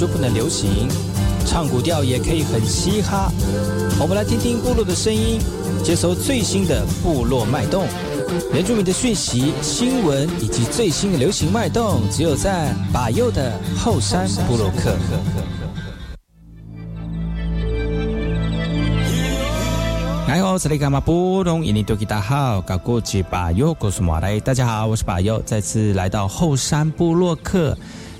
就不能流行？唱古调也可以很嘻哈。我们来听听部落的声音，接收最新的部落脉动、原住民的讯息、新闻以及最新的流行脉动，只有在把右的后山部落克。你好，这里干嘛不懂？印尼多吉大好，搞过去把右，告诉马来，大家好，我是把右，再次来到后山部落克。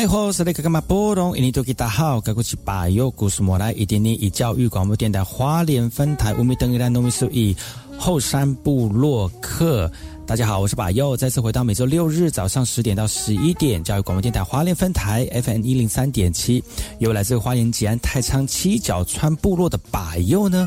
爱好是那个干嘛波动？印尼多吉大好，该过去把右故事莫来，一点点以教育广播电台花莲分台五米等一兰农民数以后山部落客。大家好，我是把右，再次回到每周六日早上十点到十一点，教育广播电台花莲分台 FM 一零三点七，由来自花莲吉安太仓七角川部落的把右呢。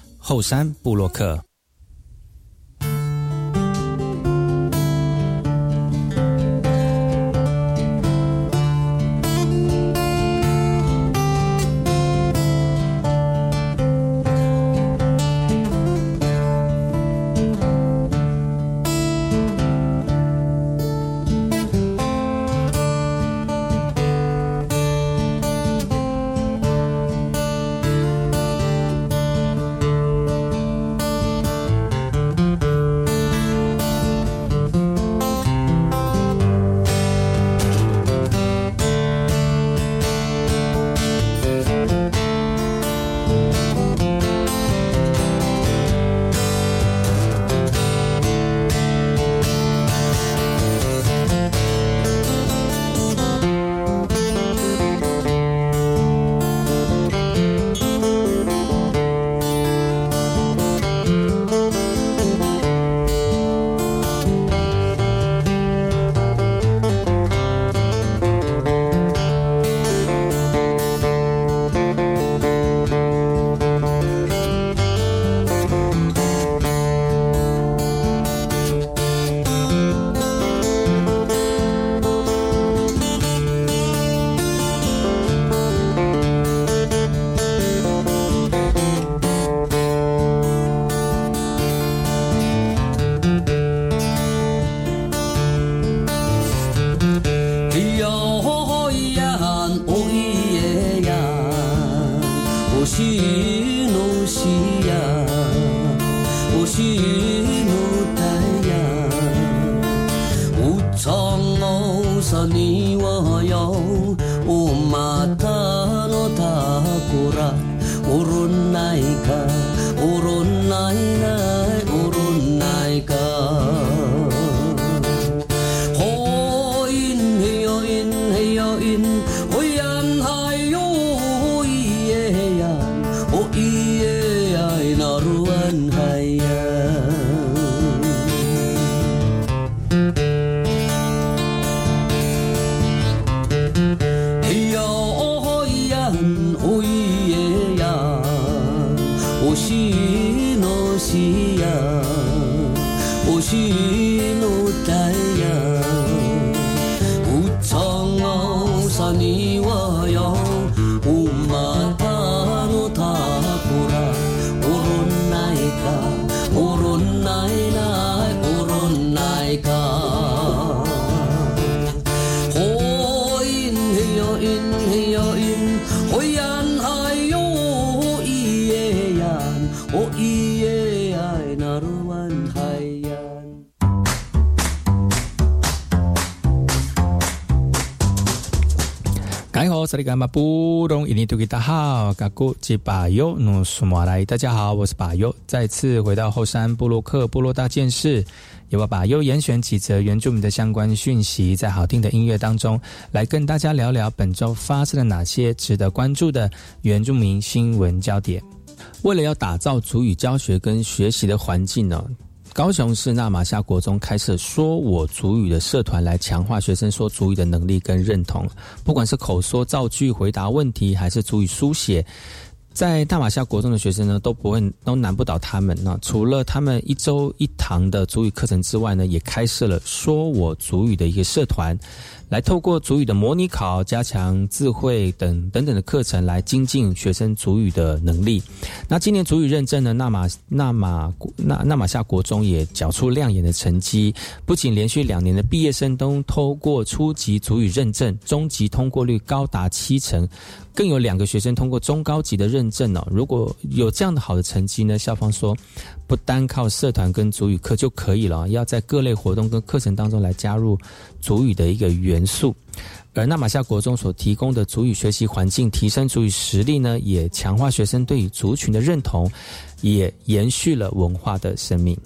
后山布洛克。里干嘛不懂印尼土大好，嘎古吉巴尤努苏马来，大家好，我是巴尤，再次回到后山部落克部落大件事，由我巴尤严选几则原住民的相关讯息，在好听的音乐当中，来跟大家聊聊本周发生了哪些值得关注的原住民新闻焦点。为了要打造主语教学跟学习的环境呢，高雄市纳马夏国中开设“说我主语”的社团，来强化学生说主语的能力跟认同。不管是口说造句、回答问题，还是主语书写，在大马夏国中的学生呢，都不会都难不倒他们。那除了他们一周一堂的主语课程之外呢，也开设了“说我主语”的一个社团。来透过主语的模拟考、加强智慧等等等的课程，来精进学生主语的能力。那今年主语认证呢，纳马纳马纳纳马夏国中也缴出亮眼的成绩，不仅连续两年的毕业生都通过初级主语认证，中级通过率高达七成，更有两个学生通过中高级的认证哦。如果有这样的好的成绩呢，校方说不单靠社团跟主语课就可以了，要在各类活动跟课程当中来加入主语的一个元元素。而纳马夏国中所提供的族语学习环境，提升族语实力呢，也强化学生对于族群的认同，也延续了文化的生命。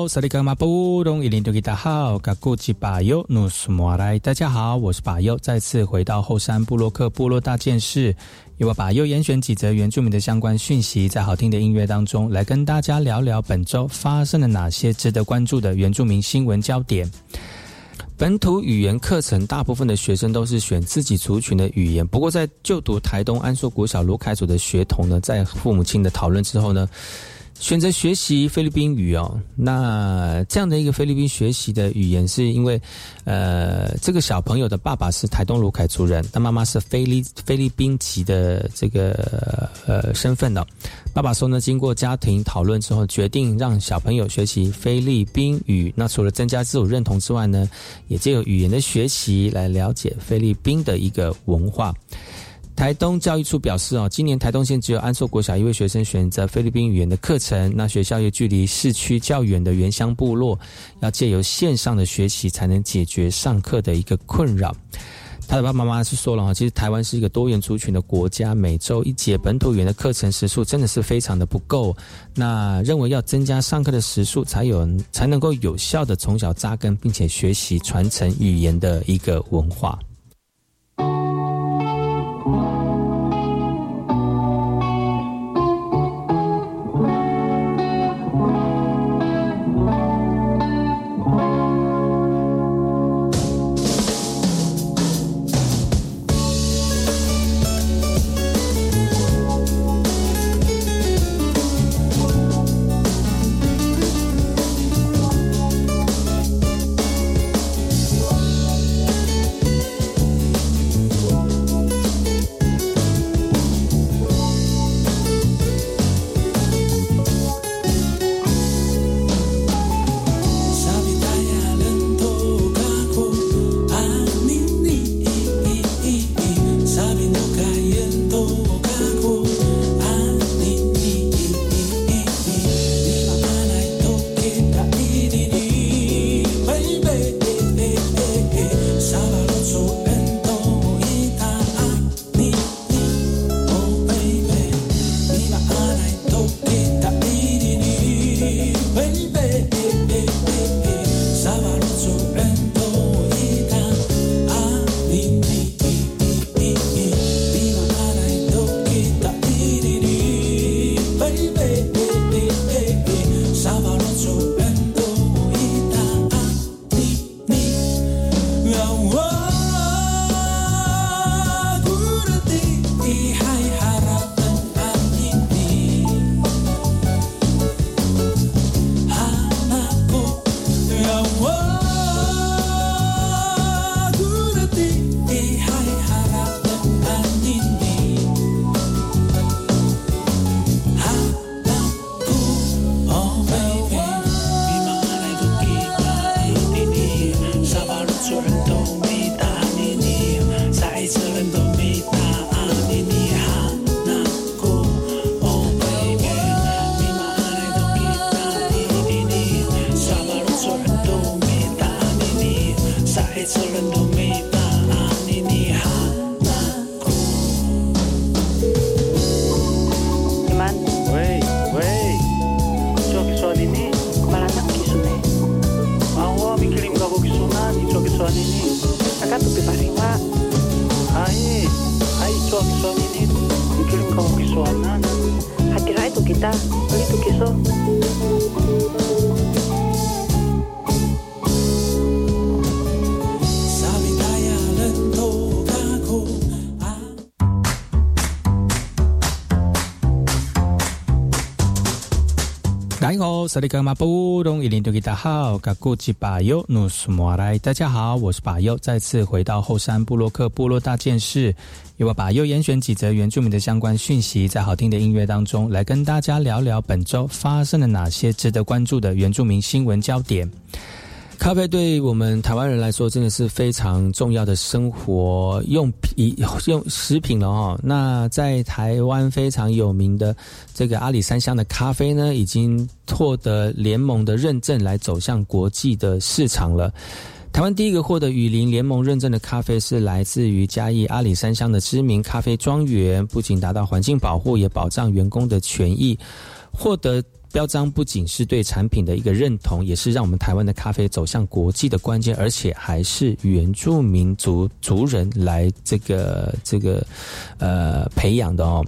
大家好，萨利格马布隆伊林多吉达好，嘎古吉巴尤努苏莫来，大家好，我是巴尤，再次回到后山布洛克部落大件事，由我巴尤严选几则原住民的相关讯息，在好听的音乐当中，来跟大家聊聊本周发生了哪些值得关注的原住民新闻焦点。本土语言课程，大部分的学生都是选自己族群的语言。不过，在就读台东安硕国小罗凯祖的学童呢，在父母亲的讨论之后呢。选择学习菲律宾语哦，那这样的一个菲律宾学习的语言，是因为，呃，这个小朋友的爸爸是台东卢凯族人，他妈妈是菲律菲律宾籍的这个呃身份的。爸爸说呢，经过家庭讨论之后，决定让小朋友学习菲律宾语。那除了增加自我认同之外呢，也借由语言的学习来了解菲律宾的一个文化。台东教育处表示，哦，今年台东县只有安硕国小一位学生选择菲律宾语言的课程。那学校又距离市区较远的原乡部落，要借由线上的学习才能解决上课的一个困扰。他的爸爸妈妈是说了，哈，其实台湾是一个多元族群的国家，每周一节本土语言的课程时数真的是非常的不够。那认为要增加上课的时数，才有才能够有效的从小扎根，并且学习传承语言的一个文化。萨利干马布隆伊林多吉达好，嘎古吉巴尤努苏莫来，大家好，我是巴尤，再次回到后山布洛克部落大件事，由我巴尤严选几则原住民的相关讯息，在好听的音乐当中，来跟大家聊聊本周发生了哪些值得关注的原住民新闻焦点。咖啡对我们台湾人来说真的是非常重要的生活用品、用食品了哈。那在台湾非常有名的这个阿里山乡的咖啡呢，已经获得联盟的认证，来走向国际的市场了。台湾第一个获得雨林联盟认证的咖啡是来自于嘉义阿里山乡的知名咖啡庄园，不仅达到环境保护，也保障员工的权益，获得。标章不仅是对产品的一个认同，也是让我们台湾的咖啡走向国际的关键，而且还是原住民族族人来这个这个呃培养的哦。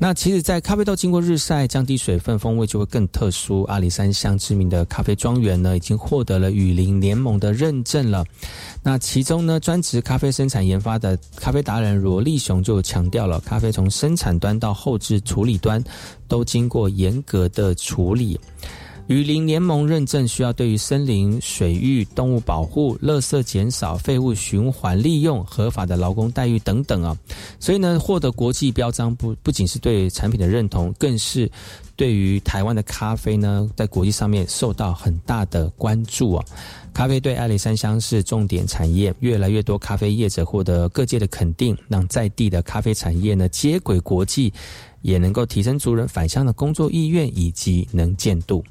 那其实，在咖啡豆经过日晒，降低水分，风味就会更特殊。阿里山乡知名的咖啡庄园呢，已经获得了雨林联盟的认证了。那其中呢，专职咖啡生产研发的咖啡达人罗立雄就强调了，咖啡从生产端到后置处理端，都经过严格的处理。雨林联盟认证需要对于森林、水域、动物保护、垃圾减少、废物循环利用、合法的劳工待遇等等啊，所以呢，获得国际标章不不仅是对产品的认同，更是对于台湾的咖啡呢，在国际上面受到很大的关注啊。咖啡对阿里山乡是重点产业，越来越多咖啡业者获得各界的肯定，让在地的咖啡产业呢接轨国际，也能够提升族人返乡的工作意愿以及能见度。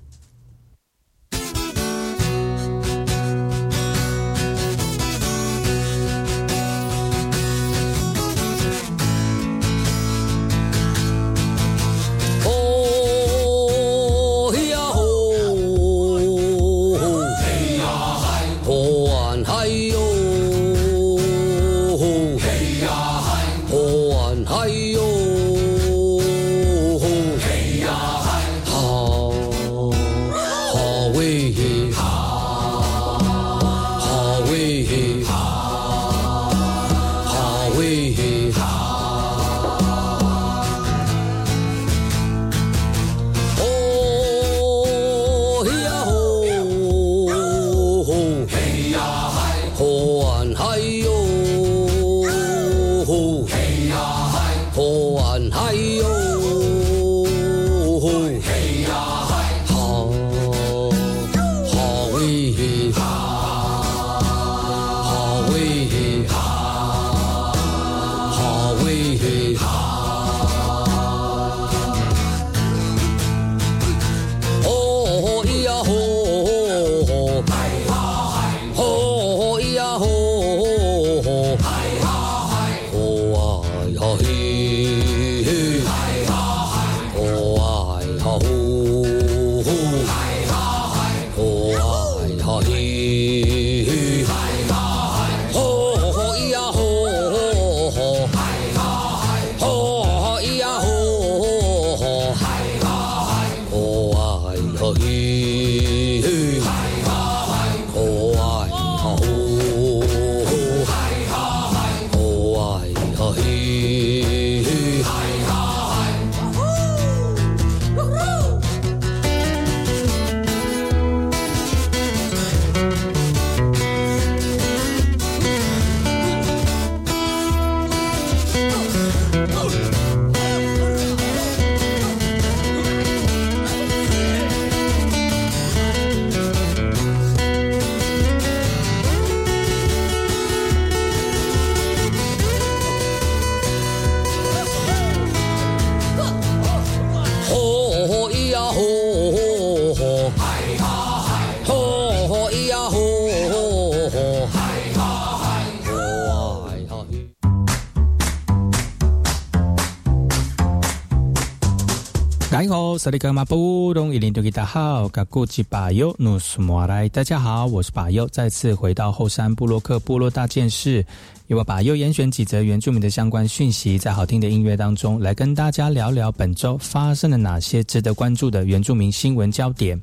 大家好，萨利格马布隆伊林多吉达好，噶古吉巴尤努苏莫来，大家好，我是巴尤，再次回到后山布洛克部落大件事，由我巴尤严选几则原住民的相关讯息，在好听的音乐当中来跟大家聊聊本周发生了哪些值得关注的原住民新闻焦点。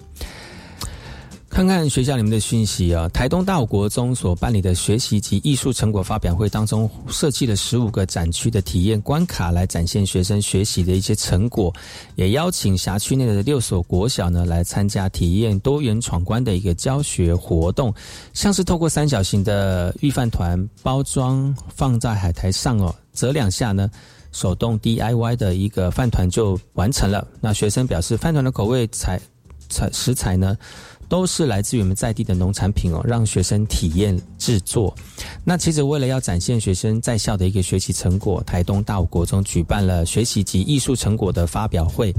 看看学校里面的讯息啊，台东大武国中所办理的学习及艺术成果发表会当中，设计了十五个展区的体验关卡，来展现学生学习的一些成果，也邀请辖区内的六所国小呢来参加体验多元闯关的一个教学活动，像是透过三角形的预饭团包装放在海苔上哦，折两下呢。手动 DIY 的一个饭团就完成了。那学生表示，饭团的口味材材食材呢，都是来自于我们在地的农产品哦，让学生体验制作。那其实为了要展现学生在校的一个学习成果，台东大武国中举办了学习及艺术成果的发表会，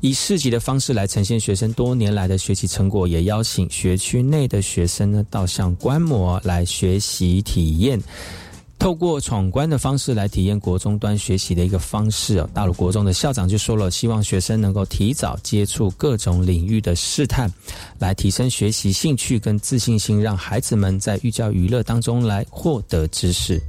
以市集的方式来呈现学生多年来的学习成果，也邀请学区内的学生呢到校观摩来学习体验。透过闯关的方式来体验国中端学习的一个方式哦。大陆国中的校长就说了，希望学生能够提早接触各种领域的试探，来提升学习兴趣跟自信心，让孩子们在寓教于乐当中来获得知识。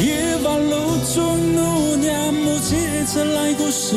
夜晚露中努两木接着来都是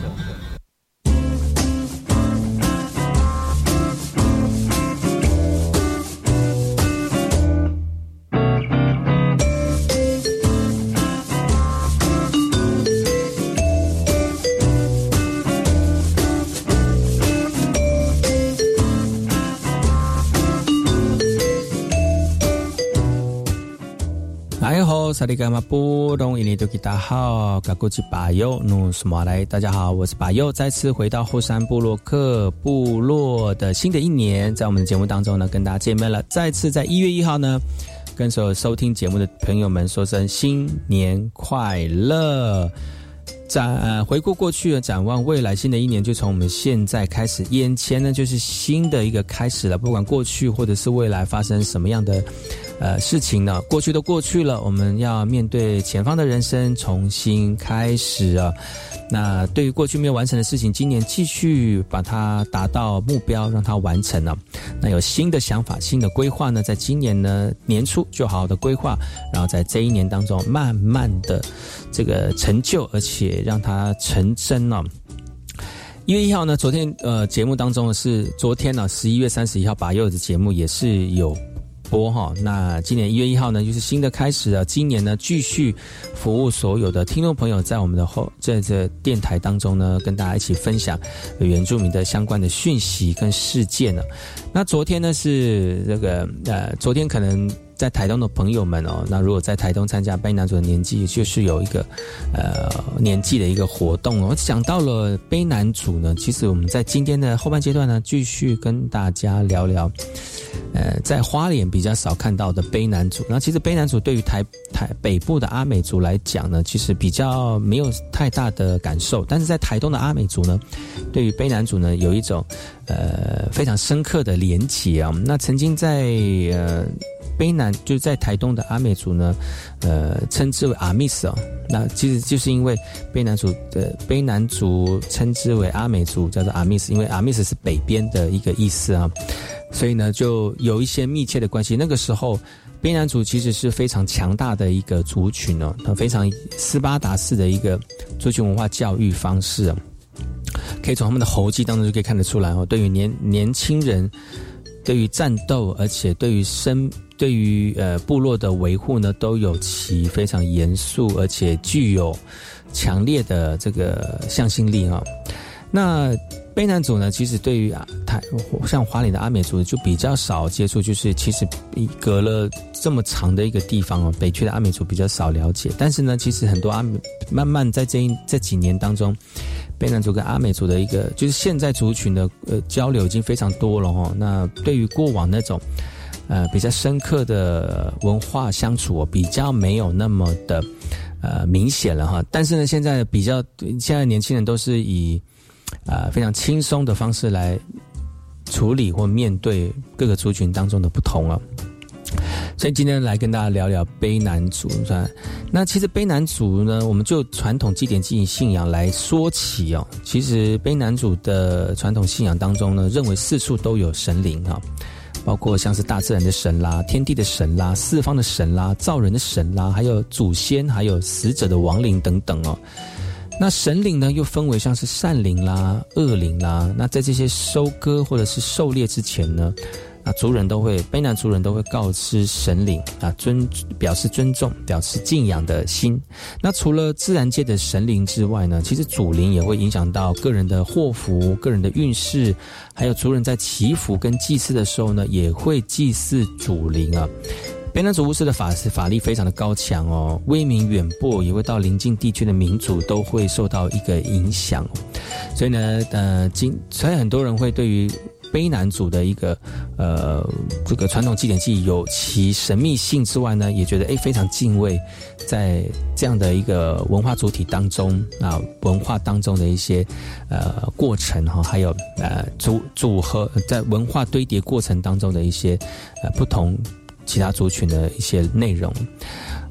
萨利伽马布隆伊尼多吉达好，嘎古吉巴尤努什么来？大家好，我是巴尤，再次回到后山部落克部落的新的一年，在我们的节目当中呢，跟大家见面了。再次在一月一号呢，跟所有收听节目的朋友们说声新年快乐。展、呃、回顾过去，展望未来，新的一年就从我们现在开始，眼前呢就是新的一个开始了。不管过去或者是未来发生什么样的呃事情呢，过去都过去了，我们要面对前方的人生，重新开始啊。那对于过去没有完成的事情，今年继续把它达到目标，让它完成了。那有新的想法、新的规划呢，在今年呢年初就好好的规划，然后在这一年当中慢慢的这个成就，而且让它成真了。一月一号呢，昨天呃节目当中是昨天呢十一月三十一号把柚子节目也是有。播哈，那今年一月一号呢，就是新的开始了。今年呢，继续服务所有的听众朋友，在我们的后在这电台当中呢，跟大家一起分享原住民的相关的讯息跟事件呢。那昨天呢是这个呃，昨天可能在台东的朋友们哦，那如果在台东参加卑南主的年纪，就是有一个呃年纪的一个活动哦。讲到了卑南主呢，其实我们在今天的后半阶段呢，继续跟大家聊聊。呃，在花莲比较少看到的卑南主，那其实卑南主对于台台北部的阿美族来讲呢，其实比较没有太大的感受，但是在台东的阿美族呢，对于卑南主呢，有一种呃非常深刻的连结啊。那曾经在呃卑南，就是在台东的阿美族呢，呃称之为阿密斯哦，那其实就是因为卑南族的卑南族称之为阿美族，叫做阿密斯，因为阿密斯是北边的一个意思啊。所以呢，就有一些密切的关系。那个时候，卑南族其实是非常强大的一个族群哦，它非常斯巴达式的一个族群文化教育方式啊，可以从他们的猴记当中就可以看得出来哦。对于年年轻人，对于战斗，而且对于生，对于呃部落的维护呢，都有其非常严肃而且具有强烈的这个向心力啊。那卑南族呢，其实对于啊台像花莲的阿美族就比较少接触，就是其实隔了这么长的一个地方哦，北区的阿美族比较少了解。但是呢，其实很多阿美慢慢在这一这几年当中，卑南族跟阿美族的一个就是现在族群的呃交流已经非常多了哦。那对于过往那种呃比较深刻的文化相处哦，比较没有那么的呃明显了哈。但是呢，现在比较现在年轻人都是以啊、呃，非常轻松的方式来处理或面对各个族群当中的不同啊。所以今天来跟大家聊聊卑南族，那其实卑南族呢，我们就传统祭典、祭信仰来说起哦。其实卑南族的传统信仰当中呢，认为四处都有神灵啊，包括像是大自然的神啦、天地的神啦、四方的神啦、造人的神啦，还有祖先、还有死者的亡灵等等哦。那神灵呢，又分为像是善灵啦、恶灵啦。那在这些收割或者是狩猎之前呢，啊，族人都会卑南族人都会告知神灵啊，尊表示尊重、表示敬仰的心。那除了自然界的神灵之外呢，其实祖灵也会影响到个人的祸福、个人的运势，还有族人在祈福跟祭祀的时候呢，也会祭祀祖灵啊。卑南族巫师的法师法力非常的高强哦，威名远播，也会到邻近地区的民族都会受到一个影响。所以呢，呃，今所以很多人会对于卑南族的一个呃这个传统祭典祭有其神秘性之外呢，也觉得诶非常敬畏，在这样的一个文化主体当中啊，文化当中的一些呃过程哈，还有呃组组合在文化堆叠过程当中的一些呃不同其他族群的一些内容。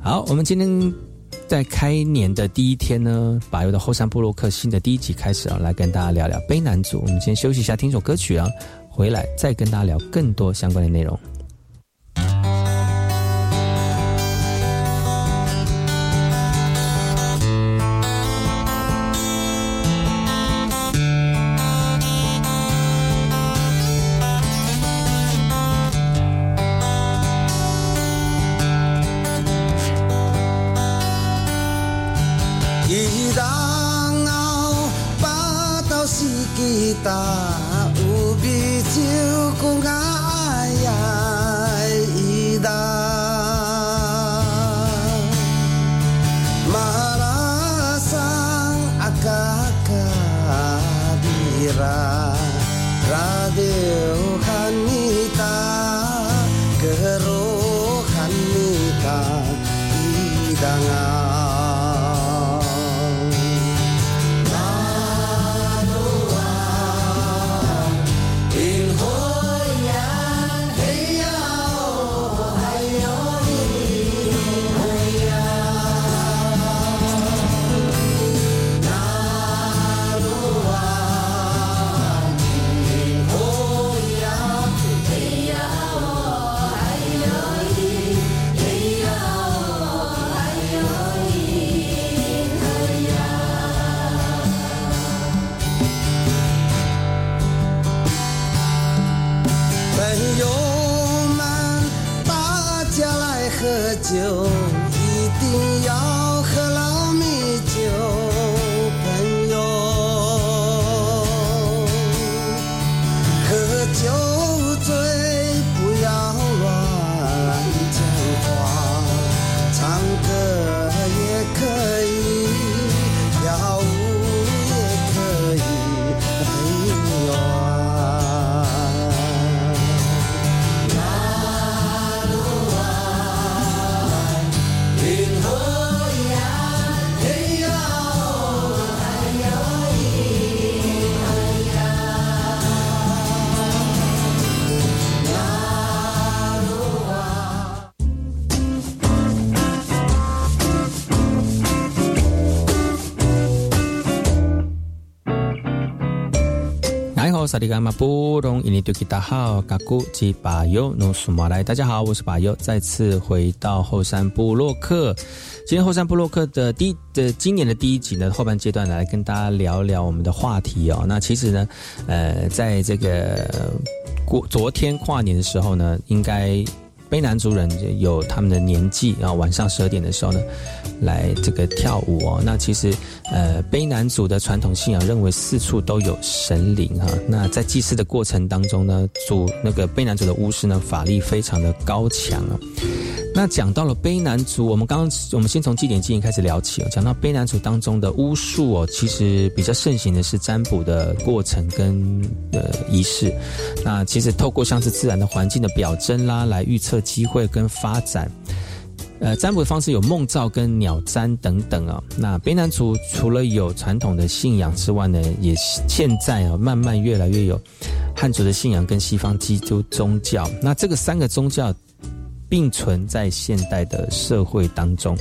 好，我们今天。在开年的第一天呢，把油的后山布洛克新的第一集开始啊，来跟大家聊聊卑南族。我们先休息一下，听首歌曲啊，回来再跟大家聊更多相关的内容。伊人后巴肚是几大，有啤酒讲啊呀。萨利伽马布隆伊尼多吉达号，嘎古吉巴尤努苏马来，大家好，我是巴尤，再次回到后山布洛克。今天后山布洛克的第的今年的第一集呢，后半阶段来跟大家聊聊我们的话题哦。那其实呢，呃，在这个过昨天跨年的时候呢，应该。卑南族人有他们的年纪，啊晚上十二点的时候呢，来这个跳舞哦。那其实，呃，卑南族的传统信仰认为四处都有神灵哈。那在祭祀的过程当中呢，主那个卑南族的巫师呢，法力非常的高强啊。那讲到了卑南族，我们刚刚我们先从祭典祭仪开始聊起哦。讲到卑南族当中的巫术哦，其实比较盛行的是占卜的过程跟呃仪式。那其实透过像是自然的环境的表征啦，来预测机会跟发展。呃，占卜的方式有梦兆跟鸟占等等啊。那卑南族除了有传统的信仰之外呢，也现在啊慢慢越来越有汉族的信仰跟西方基督宗教。那这个三个宗教。并存在现代的社会当中，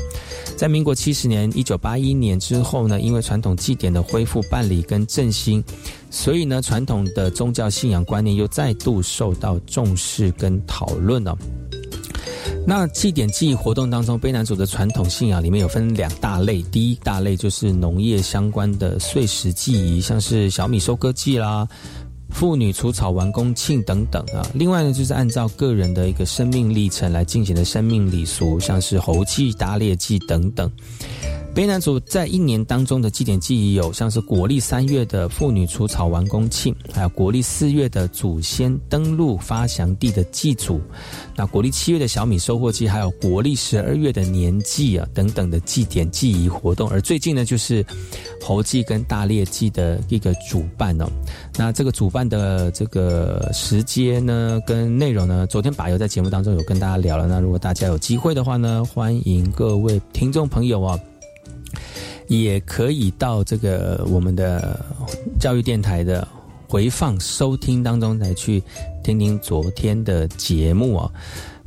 在民国七十年（一九八一年）之后呢，因为传统祭典的恢复办理跟振兴，所以呢，传统的宗教信仰观念又再度受到重视跟讨论了。那祭典祭活动当中，卑南族的传统信仰里面有分两大类，第一大类就是农业相关的岁时祭仪，像是小米收割祭啦。妇女除草完工庆等等啊，另外呢，就是按照个人的一个生命历程来进行的生命礼俗，像是猴祭、打猎祭等等。北南族在一年当中的祭典记忆有像是国历三月的妇女除草完工庆，还有国历四月的祖先登陆发祥地的祭祖，那国历七月的小米收获季，还有国历十二月的年祭啊等等的祭典祭仪活动。而最近呢，就是猴祭跟大猎祭的一个主办哦。那这个主办的这个时间呢，跟内容呢，昨天把油在节目当中有跟大家聊了。那如果大家有机会的话呢，欢迎各位听众朋友啊。也可以到这个我们的教育电台的回放收听当中来去听听昨天的节目啊。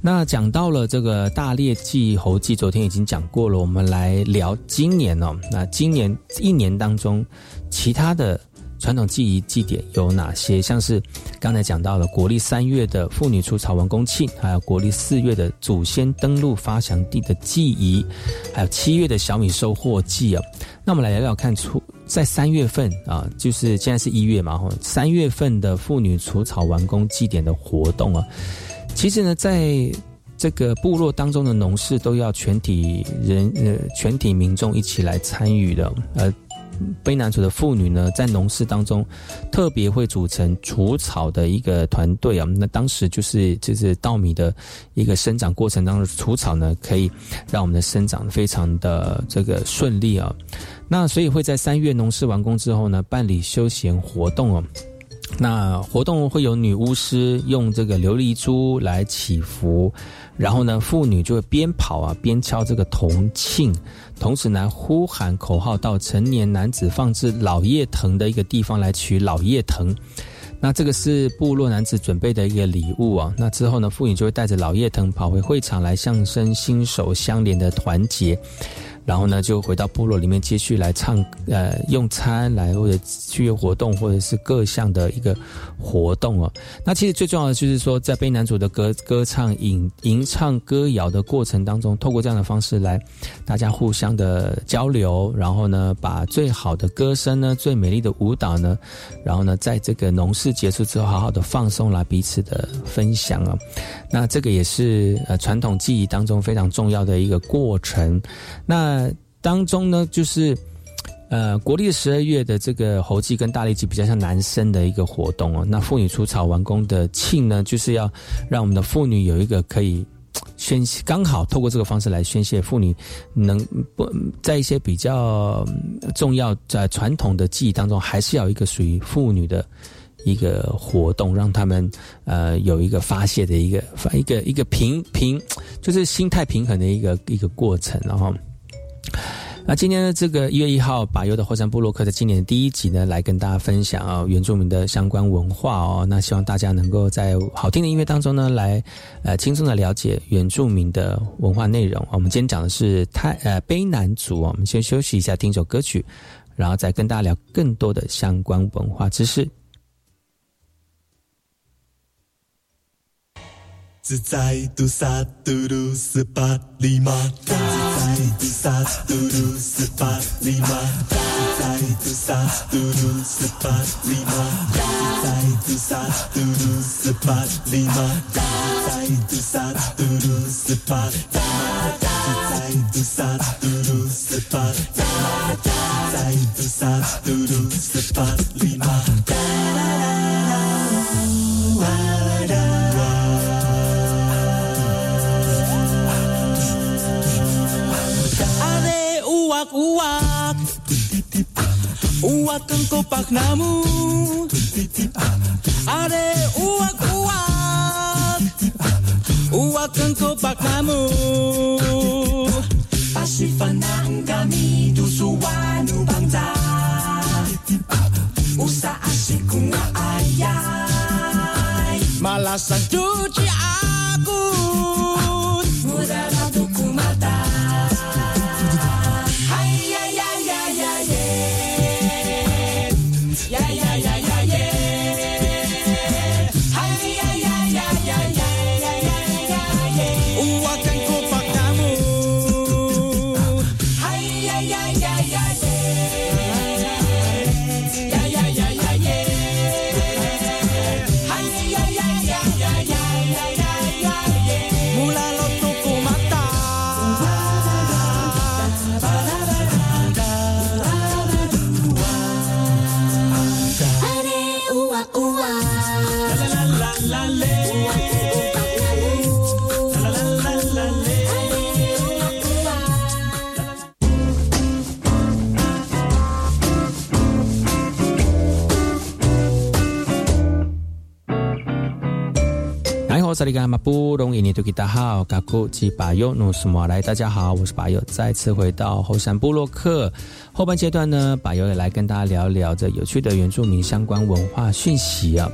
那讲到了这个大猎祭猴记，昨天已经讲过了，我们来聊今年哦。那今年一年当中，其他的。传统祭仪祭典有哪些？像是刚才讲到了国历三月的妇女除草完工庆，还有国历四月的祖先登陆发祥地的祭仪，还有七月的小米收获季啊。那我们来聊聊看，出在三月份啊，就是现在是一月嘛，哈，三月份的妇女除草完工祭典的活动啊，其实呢，在这个部落当中的农事都要全体人呃全体民众一起来参与的，呃。卑南族的妇女呢，在农事当中特别会组成除草的一个团队啊。那当时就是就是稻米的一个生长过程当中，除草呢可以让我们的生长非常的这个顺利啊。那所以会在三月农事完工之后呢，办理休闲活动哦。那活动会有女巫师用这个琉璃珠来祈福，然后呢，妇女就会边跑啊边敲这个铜磬。同时呢，呼喊口号到成年男子放置老叶藤的一个地方来取老叶藤，那这个是部落男子准备的一个礼物啊。那之后呢，妇女就会带着老叶藤跑回会场来，象征心手相连的团结。然后呢，就回到部落里面继续来唱，呃，用餐来或者去活动，或者是各项的一个活动哦。那其实最重要的就是说，在悲男主的歌歌唱、吟吟唱歌谣的过程当中，透过这样的方式来大家互相的交流，然后呢，把最好的歌声呢、最美丽的舞蹈呢，然后呢，在这个农事结束之后，好好的放松来彼此的分享啊。那这个也是呃传统记忆当中非常重要的一个过程。那当中呢，就是呃国历十二月的这个猴祭跟大力祭比较像男生的一个活动哦。那妇女除草完工的庆呢，就是要让我们的妇女有一个可以宣泄，刚好透过这个方式来宣泄妇女能不在一些比较重要在传统的记忆当中，还是要一个属于妇女的。一个活动，让他们呃有一个发泄的一个发一个一个平平，就是心态平衡的一个一个过程。然后，那今天的这个一月一号，把优的后山部落客的今年的第一集呢，来跟大家分享啊原住民的相关文化哦。那希望大家能够在好听的音乐当中呢，来呃轻松的了解原住民的文化内容。我们今天讲的是泰呃卑南族我们先休息一下，听首歌曲，然后再跟大家聊更多的相关文化知识。自在杜萨嘟噜斯巴里玛，自在杜萨嘟噜斯巴里玛，自在杜萨嘟噜斯巴里玛，自在杜萨嘟噜斯巴里玛，自在杜萨嘟噜斯巴里玛，自在杜萨嘟 uak uak. Uak engkau pak namu are uak uak. Uak engkau pak namu pasti panang kami tu suanu bangsa. Usa asik kuma ayai malasan cuci aku. Murah 萨利嘎马布隆伊尼图吉达好，嘎库吉巴尤努斯莫来，大家好，我是巴尤，再次回到后山部落克后半阶段呢，巴尤也来跟大家聊聊这有趣的原住民相关文化讯息啊。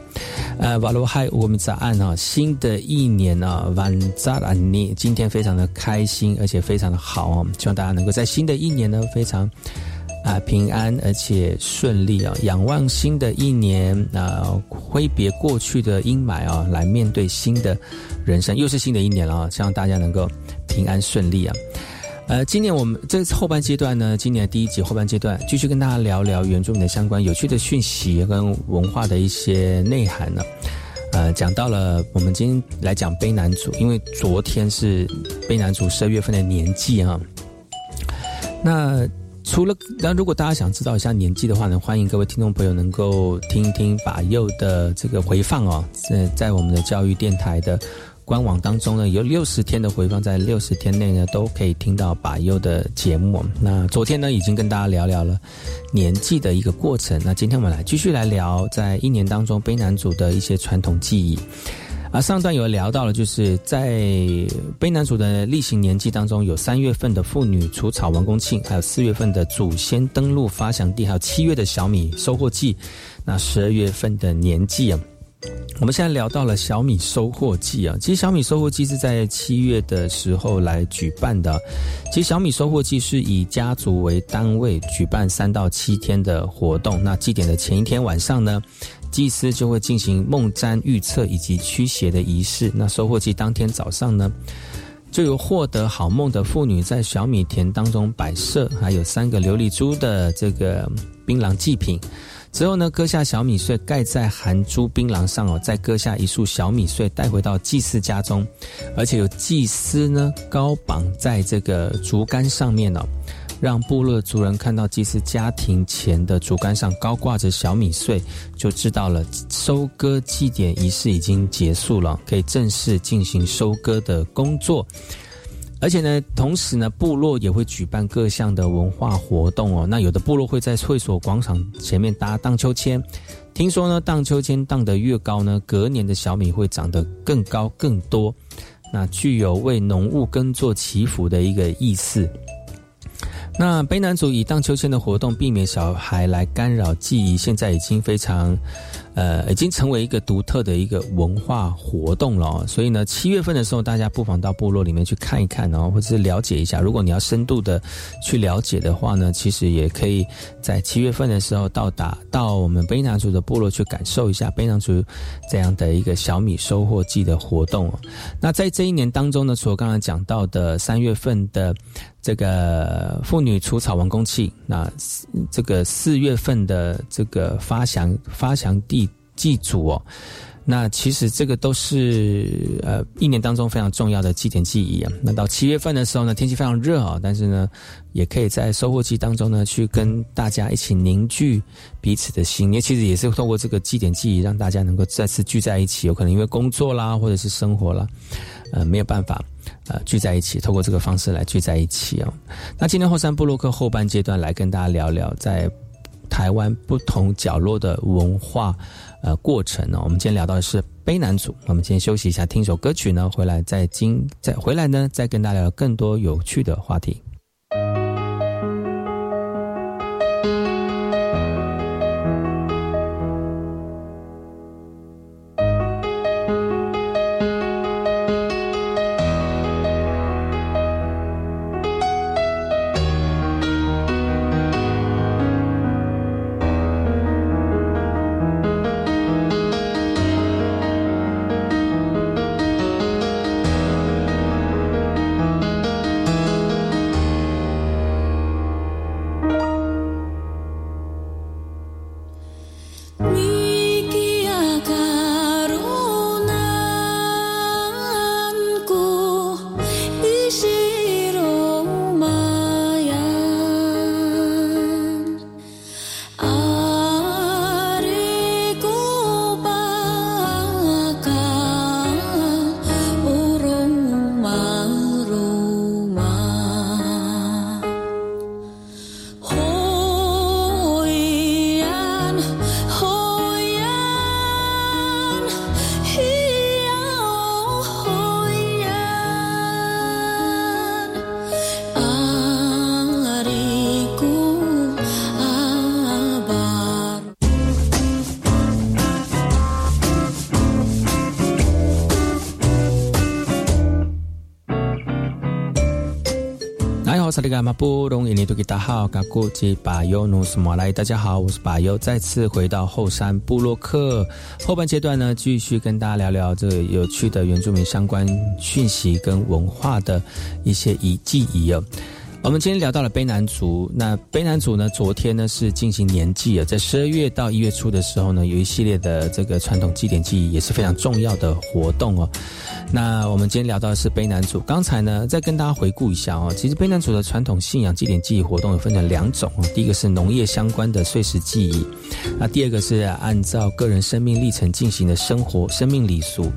呃，瓦罗嗨我们早安啊，新的一年啊，晚扎兰尼，今天非常的开心，而且非常的好哦，希望大家能够在新的一年呢，非常。啊，平安而且顺利啊！仰望新的一年啊，挥别过去的阴霾啊，来面对新的人生，又是新的一年了啊！希望大家能够平安顺利啊！呃，今年我们这后半阶段呢，今年第一集后半阶段，继续跟大家聊聊原住民的相关有趣的讯息跟文化的一些内涵呢。呃，讲到了我们今天来讲卑南族，因为昨天是卑南族十二月份的年纪啊，那。除了，那如果大家想知道一下年纪的话呢，欢迎各位听众朋友能够听一听把右的这个回放哦，在在我们的教育电台的官网当中呢，有六十天的回放，在六十天内呢都可以听到把右的节目。那昨天呢已经跟大家聊聊了年纪的一个过程，那今天我们来继续来聊在一年当中卑南族的一些传统记忆。啊，上段有聊到了，就是在卑南族的例行年祭当中，有三月份的妇女除草完工庆，还有四月份的祖先登陆发祥地，还有七月的小米收获季，那十二月份的年祭啊。我们现在聊到了小米收获季啊，其实小米收获季是在七月的时候来举办的。其实小米收获季是以家族为单位举办三到七天的活动。那祭典的前一天晚上呢？祭司就会进行梦占预测以及驱邪的仪式。那收获季当天早上呢，就有获得好梦的妇女在小米田当中摆设，还有三个琉璃珠的这个槟榔祭品。之后呢，割下小米穗盖在含珠槟榔上哦，再割下一束小米穗带回到祭祀家中，而且有祭司呢高绑在这个竹竿上面哦。让部落族人看到祭祀家庭前的竹竿上高挂着小米穗，就知道了收割祭典仪式已经结束了，可以正式进行收割的工作。而且呢，同时呢，部落也会举办各项的文化活动哦。那有的部落会在会所广场前面搭荡秋千，听说呢，荡秋千荡得越高呢，隔年的小米会长得更高更多，那具有为农务耕作祈福的一个意思。那卑南族以荡秋千的活动避免小孩来干扰记忆，现在已经非常，呃，已经成为一个独特的一个文化活动了。所以呢，七月份的时候，大家不妨到部落里面去看一看，哦或者是了解一下。如果你要深度的去了解的话呢，其实也可以在七月份的时候到达到我们卑南族的部落去感受一下卑南族这样的一个小米收获季的活动。那在这一年当中呢，除了刚刚讲到的三月份的。这个妇女除草完工期，那这个四月份的这个发祥发祥地祭祖哦，那其实这个都是呃一年当中非常重要的祭典记忆啊。那到七月份的时候呢，天气非常热啊，但是呢，也可以在收获季当中呢，去跟大家一起凝聚彼此的心。也其实也是透过这个祭典记忆，让大家能够再次聚在一起。有可能因为工作啦，或者是生活啦，呃，没有办法。呃，聚在一起，透过这个方式来聚在一起哦。那今天后山布洛克后半阶段来跟大家聊聊在台湾不同角落的文化呃过程呢。我们今天聊到的是卑南族，我们先休息一下，听一首歌曲呢，回来再今再回来呢，再跟大家聊更多有趣的话题。好，萨利嘎马布隆伊尼多吉达好，嘎古吉巴尤努斯马来，大家好，我是巴尤，再次回到后山部落克后半阶段呢，继续跟大家聊聊这个有趣的原住民相关讯息跟文化的一些遗迹遗哦。我们今天聊到了卑南族，那卑南族呢，昨天呢是进行年祭啊，在十二月到一月初的时候呢，有一系列的这个传统祭典记忆也是非常重要的活动哦。那我们今天聊到的是卑南族，刚才呢再跟大家回顾一下哦，其实卑南族的传统信仰祭典记忆活动有分成两种哦，第一个是农业相关的岁时记忆，那第二个是按照个人生命历程进行的生活生命礼俗。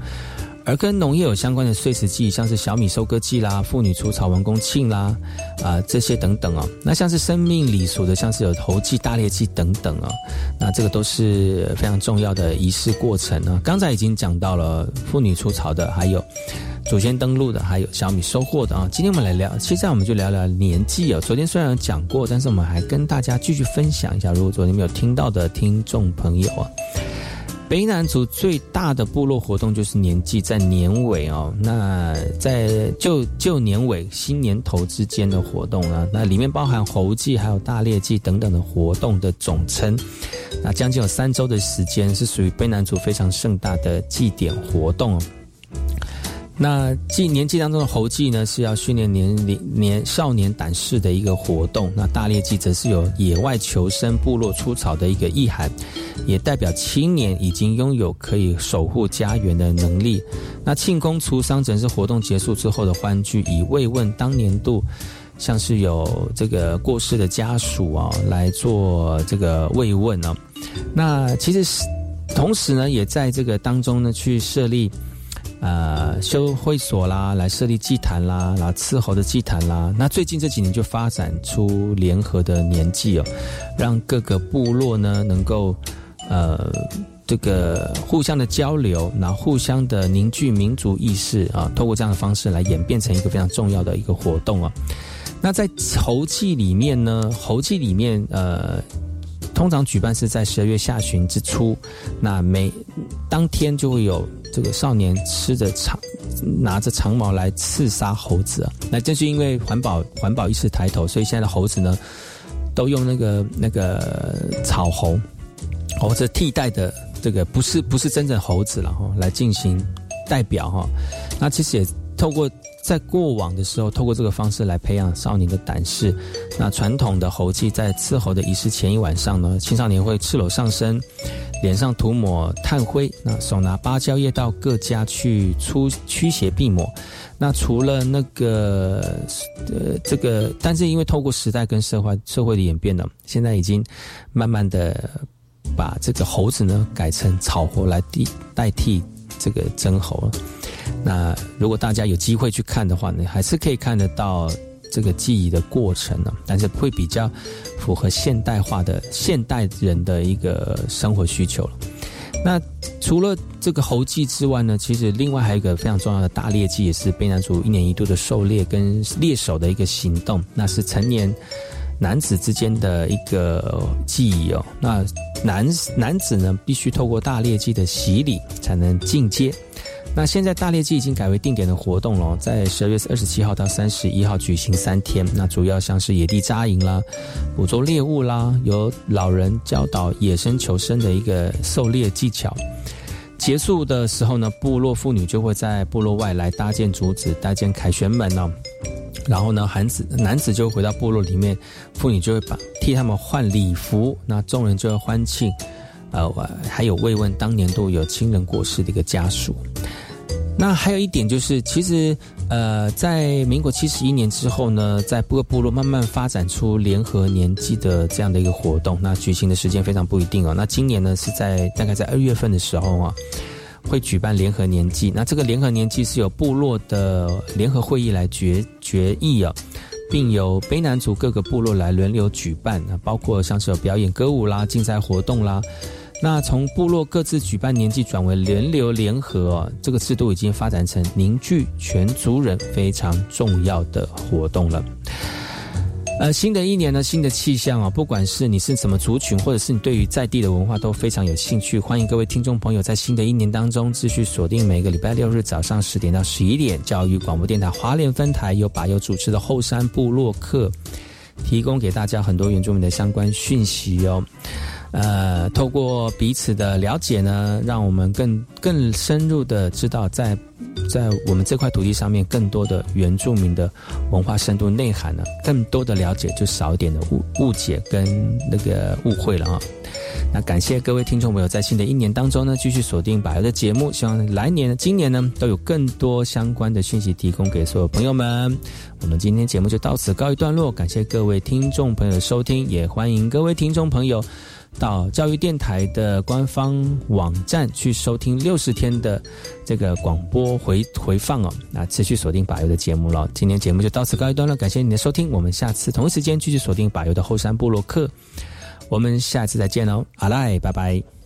而跟农业有相关的岁时记，像是小米收割季啦、妇女除草完工庆啦，啊这些等等哦。那像是生命礼俗的，像是有猴祭、大猎祭等等哦。那这个都是非常重要的仪式过程呢。刚才已经讲到了妇女除草的，还有祖先登陆的，还有小米收获的啊。今天我们来聊，现在我们就聊聊年祭哦。昨天虽然讲过，但是我们还跟大家继续分享一下，如果昨天没有听到的听众朋友啊。北南族最大的部落活动就是年祭，在年尾哦，那在旧旧年尾、新年头之间的活动啊，那里面包含猴祭、还有大猎祭等等的活动的总称。那将近有三周的时间，是属于卑南族非常盛大的祭典活动。那祭年纪当中的猴祭呢，是要训练年龄年少年胆识的一个活动。那大猎祭则是有野外求生、部落出草的一个意涵，也代表青年已经拥有可以守护家园的能力。那庆功除丧则是活动结束之后的欢聚，以慰问当年度像是有这个过世的家属啊，来做这个慰问啊。那其实是同时呢，也在这个当中呢，去设立。呃，修会所啦，来设立祭坛啦，然后伺候的祭坛啦。那最近这几年就发展出联合的年祭哦，让各个部落呢能够呃这个互相的交流，然后互相的凝聚民族意识啊，透过这样的方式来演变成一个非常重要的一个活动啊。那在猴祭里面呢，猴祭里面呃。通常举办是在十二月下旬之初，那每当天就会有这个少年吃着长拿着长矛来刺杀猴子啊。那正是因为环保环保意识抬头，所以现在的猴子呢，都用那个那个草猴猴子替代的这个不是不是真正猴子了哈，来进行代表哈。那其实也透过。在过往的时候，透过这个方式来培养少年的胆识。那传统的猴祭在伺候的仪式前一晚上呢，青少年会赤裸上身，脸上涂抹炭灰，那手拿芭蕉叶到各家去出驱邪避魔。那除了那个呃这个，但是因为透过时代跟社会社会的演变呢，现在已经慢慢的把这个猴子呢改成草猴来替代替这个真猴了。那如果大家有机会去看的话呢，还是可以看得到这个记忆的过程呢，但是会比较符合现代化的现代人的一个生活需求了。那除了这个猴祭之外呢，其实另外还有一个非常重要的大猎祭，也是卑南族一年一度的狩猎跟猎手的一个行动，那是成年男子之间的一个记忆哦。那男男子呢，必须透过大猎祭的洗礼才能进阶。那现在大猎季已经改为定点的活动了，在十二月二十七号到三十一号举行三天。那主要像是野地扎营啦、捕捉猎物啦，由老人教导野生求生的一个狩猎技巧。结束的时候呢，部落妇女就会在部落外来搭建竹子、搭建凯旋门哦。然后呢，男子男子就回到部落里面，妇女就会把替他们换礼服，那众人就会欢庆。呃，还有慰问当年度有亲人过世的一个家属。那还有一点就是，其实呃，在民国七十一年之后呢，在各个部落慢慢发展出联合年祭的这样的一个活动。那举行的时间非常不一定哦。那今年呢是在大概在二月份的时候啊，会举办联合年祭。那这个联合年祭是由部落的联合会议来决决议啊，并由卑南族各个部落来轮流举办。那包括像是有表演歌舞啦、竞赛活动啦。那从部落各自举办年祭转为轮流联合，这个制度已经发展成凝聚全族人非常重要的活动了。呃，新的一年呢，新的气象啊，不管是你是什么族群，或者是你对于在地的文化都非常有兴趣，欢迎各位听众朋友在新的一年当中继续锁定每个礼拜六日早上十点到十一点，教育广播电台华联分台由把友主持的后山部落客，提供给大家很多原住民的相关讯息哦。呃，透过彼此的了解呢，让我们更更深入的知道在，在我们这块土地上面更多的原住民的文化深度内涵呢，更多的了解就少一点的误误解跟那个误会了啊。那感谢各位听众朋友在新的一年当中呢，继续锁定百合的节目，希望来年、今年呢都有更多相关的讯息提供给所有朋友们。我们今天节目就到此告一段落，感谢各位听众朋友的收听，也欢迎各位听众朋友。到教育电台的官方网站去收听六十天的这个广播回回放哦，那持续锁定把油的节目了。今天节目就到此告一段落，感谢你的收听，我们下次同一时间继续锁定把油的后山部落客，我们下次再见哦，阿赖，拜拜。